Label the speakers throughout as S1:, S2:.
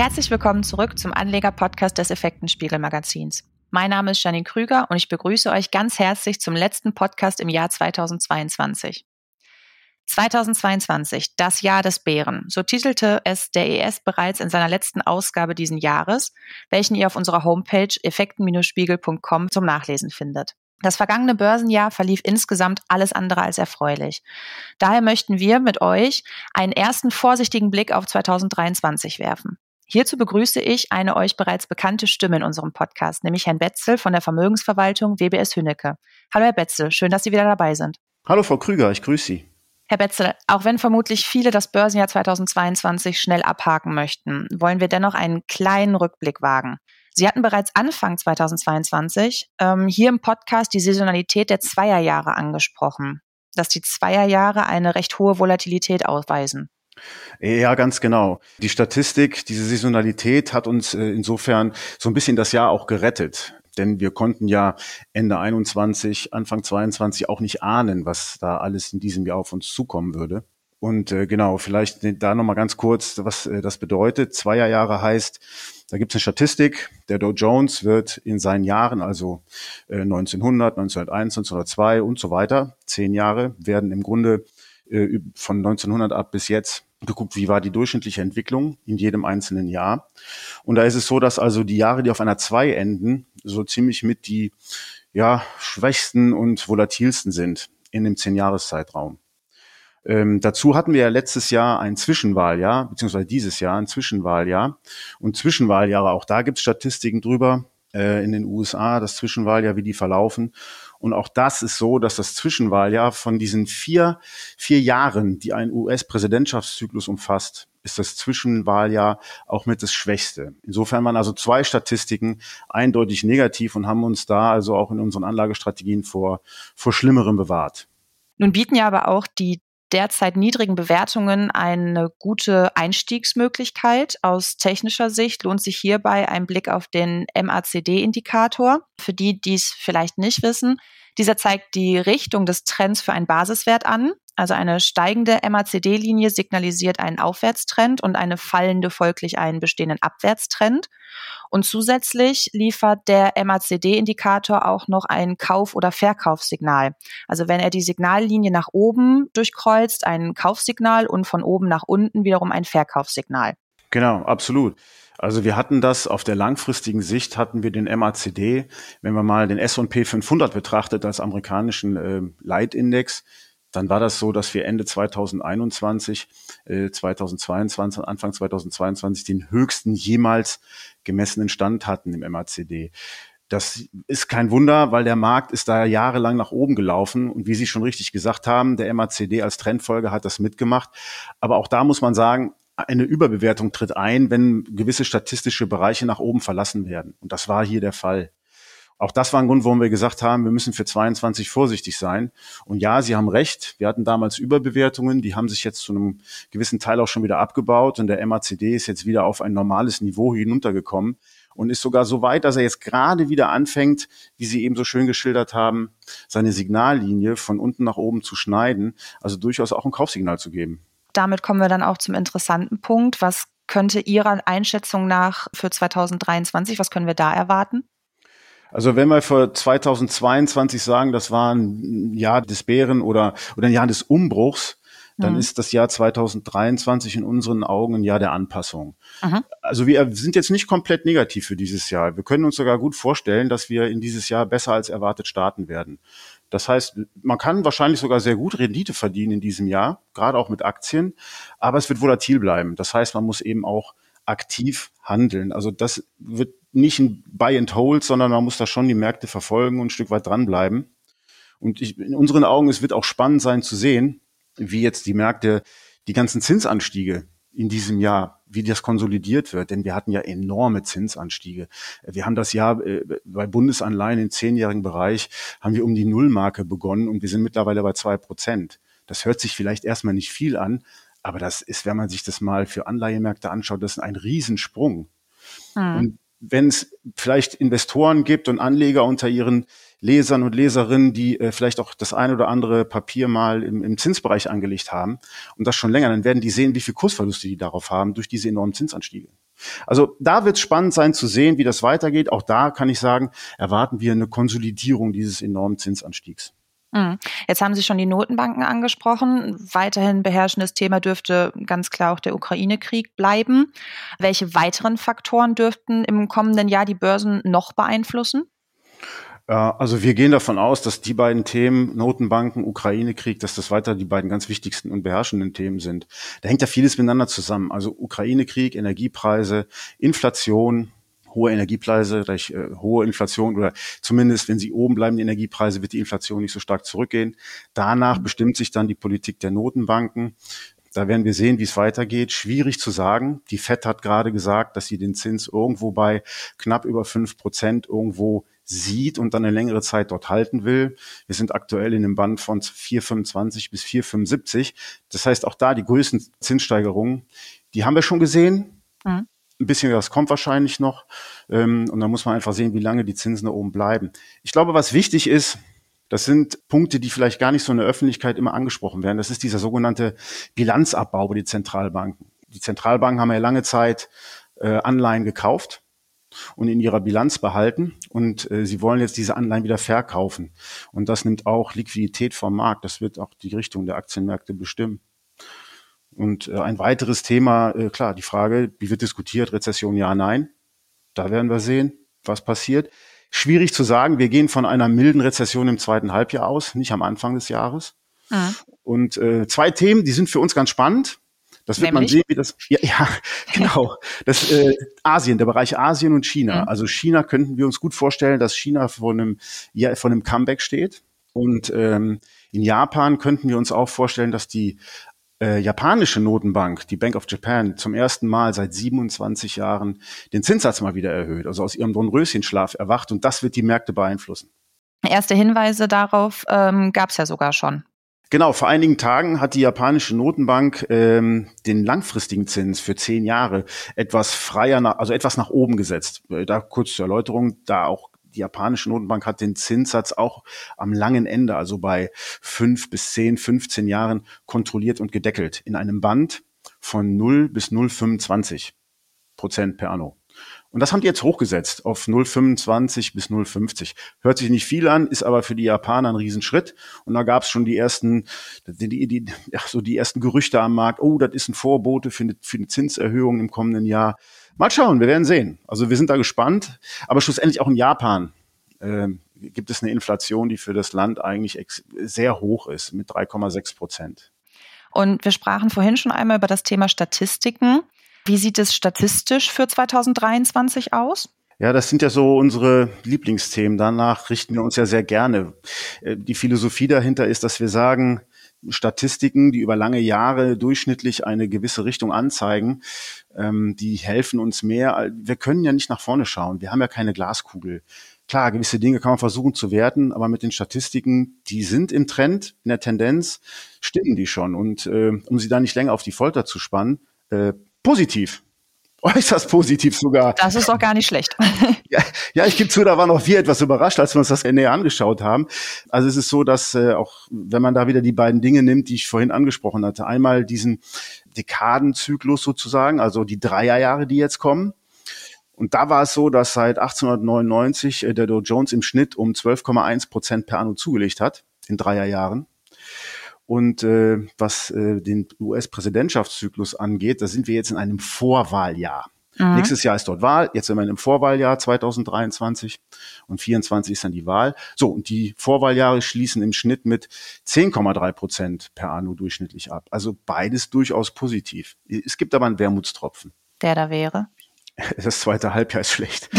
S1: Herzlich willkommen zurück zum Anleger-Podcast des Effektenspiegel-Magazins. Mein Name ist Janine Krüger und ich begrüße euch ganz herzlich zum letzten Podcast im Jahr 2022. 2022, das Jahr des Bären. So titelte es der ES bereits in seiner letzten Ausgabe diesen Jahres, welchen ihr auf unserer Homepage effekten-spiegel.com zum Nachlesen findet. Das vergangene Börsenjahr verlief insgesamt alles andere als erfreulich. Daher möchten wir mit euch einen ersten vorsichtigen Blick auf 2023 werfen. Hierzu begrüße ich eine euch bereits bekannte Stimme in unserem Podcast, nämlich Herrn Betzel von der Vermögensverwaltung WBS Hünnecke. Hallo Herr Betzel, schön, dass Sie wieder dabei sind.
S2: Hallo Frau Krüger, ich grüße Sie.
S1: Herr Betzel, auch wenn vermutlich viele das Börsenjahr 2022 schnell abhaken möchten, wollen wir dennoch einen kleinen Rückblick wagen. Sie hatten bereits Anfang 2022 ähm, hier im Podcast die Saisonalität der Zweierjahre angesprochen, dass die Zweierjahre eine recht hohe Volatilität ausweisen.
S2: Ja, ganz genau. Die Statistik, diese Saisonalität hat uns äh, insofern so ein bisschen das Jahr auch gerettet. Denn wir konnten ja Ende 21, Anfang 22 auch nicht ahnen, was da alles in diesem Jahr auf uns zukommen würde. Und äh, genau, vielleicht da nochmal ganz kurz, was äh, das bedeutet. Zweierjahre heißt, da gibt es eine Statistik, der Dow Jones wird in seinen Jahren, also äh, 1900, 1901, 1902 und so weiter, zehn Jahre, werden im Grunde äh, von 1900 ab bis jetzt geguckt, wie war die durchschnittliche Entwicklung in jedem einzelnen Jahr. Und da ist es so, dass also die Jahre, die auf einer 2 enden, so ziemlich mit die ja, schwächsten und volatilsten sind in dem 10-Jahres-Zeitraum. Ähm, dazu hatten wir ja letztes Jahr ein Zwischenwahljahr, beziehungsweise dieses Jahr ein Zwischenwahljahr. Und Zwischenwahljahre, auch da gibt es Statistiken drüber äh, in den USA, das Zwischenwahljahr, wie die verlaufen. Und auch das ist so, dass das Zwischenwahljahr von diesen vier, vier Jahren, die ein US-Präsidentschaftszyklus umfasst, ist das Zwischenwahljahr auch mit das Schwächste. Insofern waren also zwei Statistiken eindeutig negativ und haben uns da also auch in unseren Anlagestrategien vor, vor Schlimmerem bewahrt.
S1: Nun bieten ja aber auch die derzeit niedrigen Bewertungen eine gute Einstiegsmöglichkeit. Aus technischer Sicht lohnt sich hierbei ein Blick auf den MACD-Indikator. Für die, die es vielleicht nicht wissen, dieser zeigt die Richtung des Trends für einen Basiswert an. Also eine steigende MACD-Linie signalisiert einen Aufwärtstrend und eine fallende folglich einen bestehenden Abwärtstrend. Und zusätzlich liefert der MACD-Indikator auch noch ein Kauf- oder Verkaufssignal. Also wenn er die Signallinie nach oben durchkreuzt, ein Kaufsignal und von oben nach unten wiederum ein Verkaufssignal.
S2: Genau, absolut. Also wir hatten das auf der langfristigen Sicht hatten wir den MACD, wenn man mal den S&P 500 betrachtet als amerikanischen äh, Leitindex, dann war das so, dass wir Ende 2021, äh, 2022, Anfang 2022 den höchsten jemals gemessenen Stand hatten im MACD. Das ist kein Wunder, weil der Markt ist da jahrelang nach oben gelaufen. Und wie Sie schon richtig gesagt haben, der MACD als Trendfolge hat das mitgemacht. Aber auch da muss man sagen, eine Überbewertung tritt ein, wenn gewisse statistische Bereiche nach oben verlassen werden. Und das war hier der Fall. Auch das war ein Grund, warum wir gesagt haben, wir müssen für 22 vorsichtig sein. Und ja, Sie haben recht. Wir hatten damals Überbewertungen, die haben sich jetzt zu einem gewissen Teil auch schon wieder abgebaut und der MACD ist jetzt wieder auf ein normales Niveau hinuntergekommen und ist sogar so weit, dass er jetzt gerade wieder anfängt, wie Sie eben so schön geschildert haben, seine Signallinie von unten nach oben zu schneiden, also durchaus auch ein Kaufsignal zu geben.
S1: Damit kommen wir dann auch zum interessanten Punkt. Was könnte Ihrer Einschätzung nach für 2023, was können wir da erwarten?
S2: Also wenn wir für 2022 sagen, das war ein Jahr des Bären oder, oder ein Jahr des Umbruchs, dann mhm. ist das Jahr 2023 in unseren Augen ein Jahr der Anpassung. Mhm. Also wir sind jetzt nicht komplett negativ für dieses Jahr. Wir können uns sogar gut vorstellen, dass wir in dieses Jahr besser als erwartet starten werden. Das heißt, man kann wahrscheinlich sogar sehr gut Rendite verdienen in diesem Jahr, gerade auch mit Aktien, aber es wird volatil bleiben. Das heißt, man muss eben auch aktiv handeln. Also das wird nicht ein Buy and Hold, sondern man muss da schon die Märkte verfolgen und ein Stück weit dranbleiben. Und ich, in unseren Augen, es wird auch spannend sein zu sehen, wie jetzt die Märkte, die ganzen Zinsanstiege in diesem Jahr, wie das konsolidiert wird. Denn wir hatten ja enorme Zinsanstiege. Wir haben das Jahr äh, bei Bundesanleihen im zehnjährigen Bereich, haben wir um die Nullmarke begonnen und wir sind mittlerweile bei zwei Prozent. Das hört sich vielleicht erstmal nicht viel an, aber das ist, wenn man sich das mal für Anleihemärkte anschaut, das ist ein Riesensprung. Mhm. Und wenn es vielleicht Investoren gibt und Anleger unter ihren Lesern und Leserinnen, die äh, vielleicht auch das ein oder andere Papier mal im, im Zinsbereich angelegt haben und das schon länger, dann werden die sehen, wie viel Kursverluste die darauf haben durch diese enormen Zinsanstiege. Also da wird es spannend sein zu sehen, wie das weitergeht. Auch da kann ich sagen, erwarten wir eine Konsolidierung dieses enormen Zinsanstiegs.
S1: Mhm. Jetzt haben Sie schon die Notenbanken angesprochen. Weiterhin beherrschendes Thema dürfte ganz klar auch der Ukraine-Krieg bleiben. Welche weiteren Faktoren dürften im kommenden Jahr die Börsen noch beeinflussen?
S2: Also wir gehen davon aus, dass die beiden Themen, Notenbanken, Ukraine-Krieg, dass das weiter die beiden ganz wichtigsten und beherrschenden Themen sind. Da hängt ja vieles miteinander zusammen. Also Ukraine-Krieg, Energiepreise, Inflation, hohe Energiepreise, gleich äh, hohe Inflation oder zumindest, wenn sie oben bleiben, die Energiepreise, wird die Inflation nicht so stark zurückgehen. Danach mhm. bestimmt sich dann die Politik der Notenbanken. Da werden wir sehen, wie es weitergeht. Schwierig zu sagen. Die FED hat gerade gesagt, dass sie den Zins irgendwo bei knapp über fünf Prozent irgendwo sieht und dann eine längere Zeit dort halten will. Wir sind aktuell in einem Band von 4,25 bis 4,75. Das heißt, auch da die größten Zinssteigerungen, die haben wir schon gesehen. Mhm. Ein bisschen was kommt wahrscheinlich noch. Ähm, und dann muss man einfach sehen, wie lange die Zinsen da oben bleiben. Ich glaube, was wichtig ist, das sind Punkte, die vielleicht gar nicht so in der Öffentlichkeit immer angesprochen werden. Das ist dieser sogenannte Bilanzabbau bei den Zentralbanken. Die Zentralbanken haben ja lange Zeit äh, Anleihen gekauft und in ihrer Bilanz behalten und äh, sie wollen jetzt diese Anleihen wieder verkaufen. Und das nimmt auch Liquidität vom Markt. Das wird auch die Richtung der Aktienmärkte bestimmen. Und äh, ein weiteres Thema, äh, klar, die Frage, wie wird diskutiert, Rezession ja, nein. Da werden wir sehen, was passiert. Schwierig zu sagen, wir gehen von einer milden Rezession im zweiten Halbjahr aus, nicht am Anfang des Jahres. Mhm. Und äh, zwei Themen, die sind für uns ganz spannend. Das wird Nämlich? man sehen, wie das. Ja, ja genau. Das äh, Asien, der Bereich Asien und China. Mhm. Also China könnten wir uns gut vorstellen, dass China vor einem, ja, vor einem Comeback steht. Und ähm, in Japan könnten wir uns auch vorstellen, dass die äh, japanische Notenbank, die Bank of Japan, zum ersten Mal seit 27 Jahren den Zinssatz mal wieder erhöht, also aus ihrem Dornröschenschlaf erwacht und das wird die Märkte beeinflussen.
S1: Erste Hinweise darauf ähm, gab es ja sogar schon.
S2: Genau, vor einigen Tagen hat die japanische Notenbank ähm, den langfristigen Zins für zehn Jahre etwas freier, nach, also etwas nach oben gesetzt. Äh, da kurz zur Erläuterung, da auch die japanische Notenbank hat den Zinssatz auch am langen Ende, also bei fünf bis zehn, 15 Jahren kontrolliert und gedeckelt in einem Band von 0 bis 0,25 Prozent per anno. Und das haben die jetzt hochgesetzt auf 0,25 bis 0,50. Hört sich nicht viel an, ist aber für die Japaner ein Riesenschritt. Und da gab es schon die ersten, die, die, die, ja, so die ersten Gerüchte am Markt. Oh, das ist ein Vorbote für eine, für eine Zinserhöhung im kommenden Jahr. Mal schauen, wir werden sehen. Also wir sind da gespannt. Aber schlussendlich auch in Japan äh, gibt es eine Inflation, die für das Land eigentlich sehr hoch ist, mit 3,6 Prozent.
S1: Und wir sprachen vorhin schon einmal über das Thema Statistiken. Wie sieht es statistisch für 2023 aus?
S2: Ja, das sind ja so unsere Lieblingsthemen. Danach richten wir uns ja sehr gerne. Äh, die Philosophie dahinter ist, dass wir sagen, Statistiken, die über lange Jahre durchschnittlich eine gewisse Richtung anzeigen, ähm, die helfen uns mehr. Wir können ja nicht nach vorne schauen. Wir haben ja keine Glaskugel. Klar, gewisse Dinge kann man versuchen zu werten, aber mit den Statistiken, die sind im Trend, in der Tendenz, stimmen die schon. Und äh, um sie da nicht länger auf die Folter zu spannen, äh, positiv. Äußerst positiv sogar.
S1: Das ist doch gar nicht schlecht.
S2: ja, ja, ich gebe zu, da waren auch wir etwas überrascht, als wir uns das näher angeschaut haben. Also es ist so, dass äh, auch, wenn man da wieder die beiden Dinge nimmt, die ich vorhin angesprochen hatte, einmal diesen Dekadenzyklus sozusagen, also die Dreierjahre, die jetzt kommen. Und da war es so, dass seit 1899 äh, der Dow Jones im Schnitt um 12,1 Prozent per anno zugelegt hat in Dreierjahren. Und äh, was äh, den US-Präsidentschaftszyklus angeht, da sind wir jetzt in einem Vorwahljahr. Mhm. Nächstes Jahr ist dort Wahl, jetzt sind wir in einem Vorwahljahr 2023 und 24 ist dann die Wahl. So, und die Vorwahljahre schließen im Schnitt mit 10,3 Prozent per anno durchschnittlich ab. Also beides durchaus positiv. Es gibt aber einen Wermutstropfen.
S1: Der da wäre?
S2: Das zweite Halbjahr ist schlecht.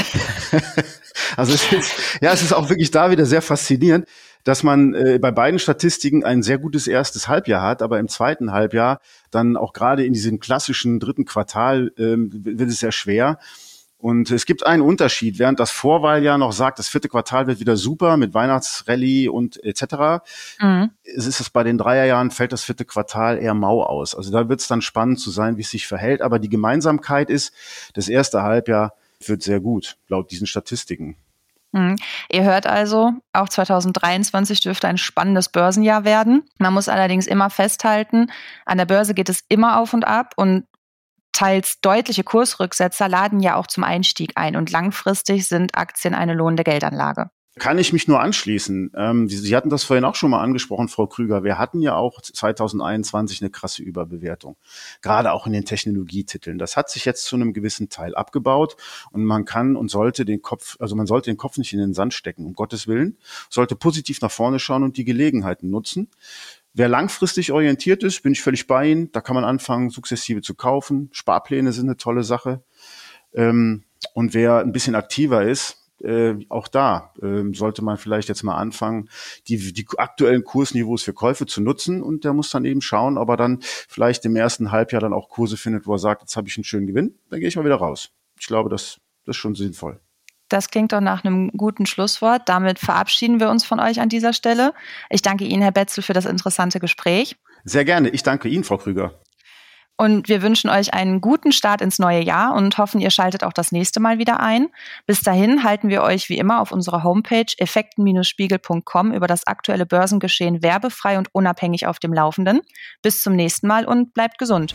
S2: also es ist, ja, es ist auch wirklich da wieder sehr faszinierend dass man äh, bei beiden Statistiken ein sehr gutes erstes Halbjahr hat, aber im zweiten Halbjahr dann auch gerade in diesem klassischen dritten Quartal ähm, wird es sehr schwer. Und es gibt einen Unterschied, während das Vorwahljahr noch sagt, das vierte Quartal wird wieder super mit Weihnachtsrallye und etc. Mhm. Es ist es bei den Dreierjahren fällt das vierte Quartal eher mau aus. Also da wird es dann spannend zu sein, wie es sich verhält. Aber die Gemeinsamkeit ist, das erste Halbjahr wird sehr gut, laut diesen Statistiken.
S1: Mhm. Ihr hört also, auch 2023 dürfte ein spannendes Börsenjahr werden. Man muss allerdings immer festhalten, an der Börse geht es immer auf und ab und teils deutliche Kursrücksetzer laden ja auch zum Einstieg ein und langfristig sind Aktien eine lohnende Geldanlage.
S2: Kann ich mich nur anschließen. Ähm, Sie hatten das vorhin auch schon mal angesprochen, Frau Krüger. Wir hatten ja auch 2021 eine krasse Überbewertung, gerade auch in den Technologietiteln. Das hat sich jetzt zu einem gewissen Teil abgebaut und man kann und sollte den Kopf, also man sollte den Kopf nicht in den Sand stecken, um Gottes Willen, sollte positiv nach vorne schauen und die Gelegenheiten nutzen. Wer langfristig orientiert ist, bin ich völlig bei Ihnen. Da kann man anfangen, sukzessive zu kaufen. Sparpläne sind eine tolle Sache. Ähm, und wer ein bisschen aktiver ist, äh, auch da äh, sollte man vielleicht jetzt mal anfangen, die, die aktuellen Kursniveaus für Käufe zu nutzen und der muss dann eben schauen, ob er dann vielleicht im ersten Halbjahr dann auch Kurse findet, wo er sagt, jetzt habe ich einen schönen Gewinn, dann gehe ich mal wieder raus. Ich glaube, das, das ist schon sinnvoll.
S1: Das klingt doch nach einem guten Schlusswort. Damit verabschieden wir uns von euch an dieser Stelle. Ich danke Ihnen, Herr Betzel, für das interessante Gespräch.
S2: Sehr gerne. Ich danke Ihnen, Frau Krüger.
S1: Und wir wünschen euch einen guten Start ins neue Jahr und hoffen, ihr schaltet auch das nächste Mal wieder ein. Bis dahin halten wir euch wie immer auf unserer Homepage effekten-spiegel.com über das aktuelle Börsengeschehen werbefrei und unabhängig auf dem Laufenden. Bis zum nächsten Mal und bleibt gesund.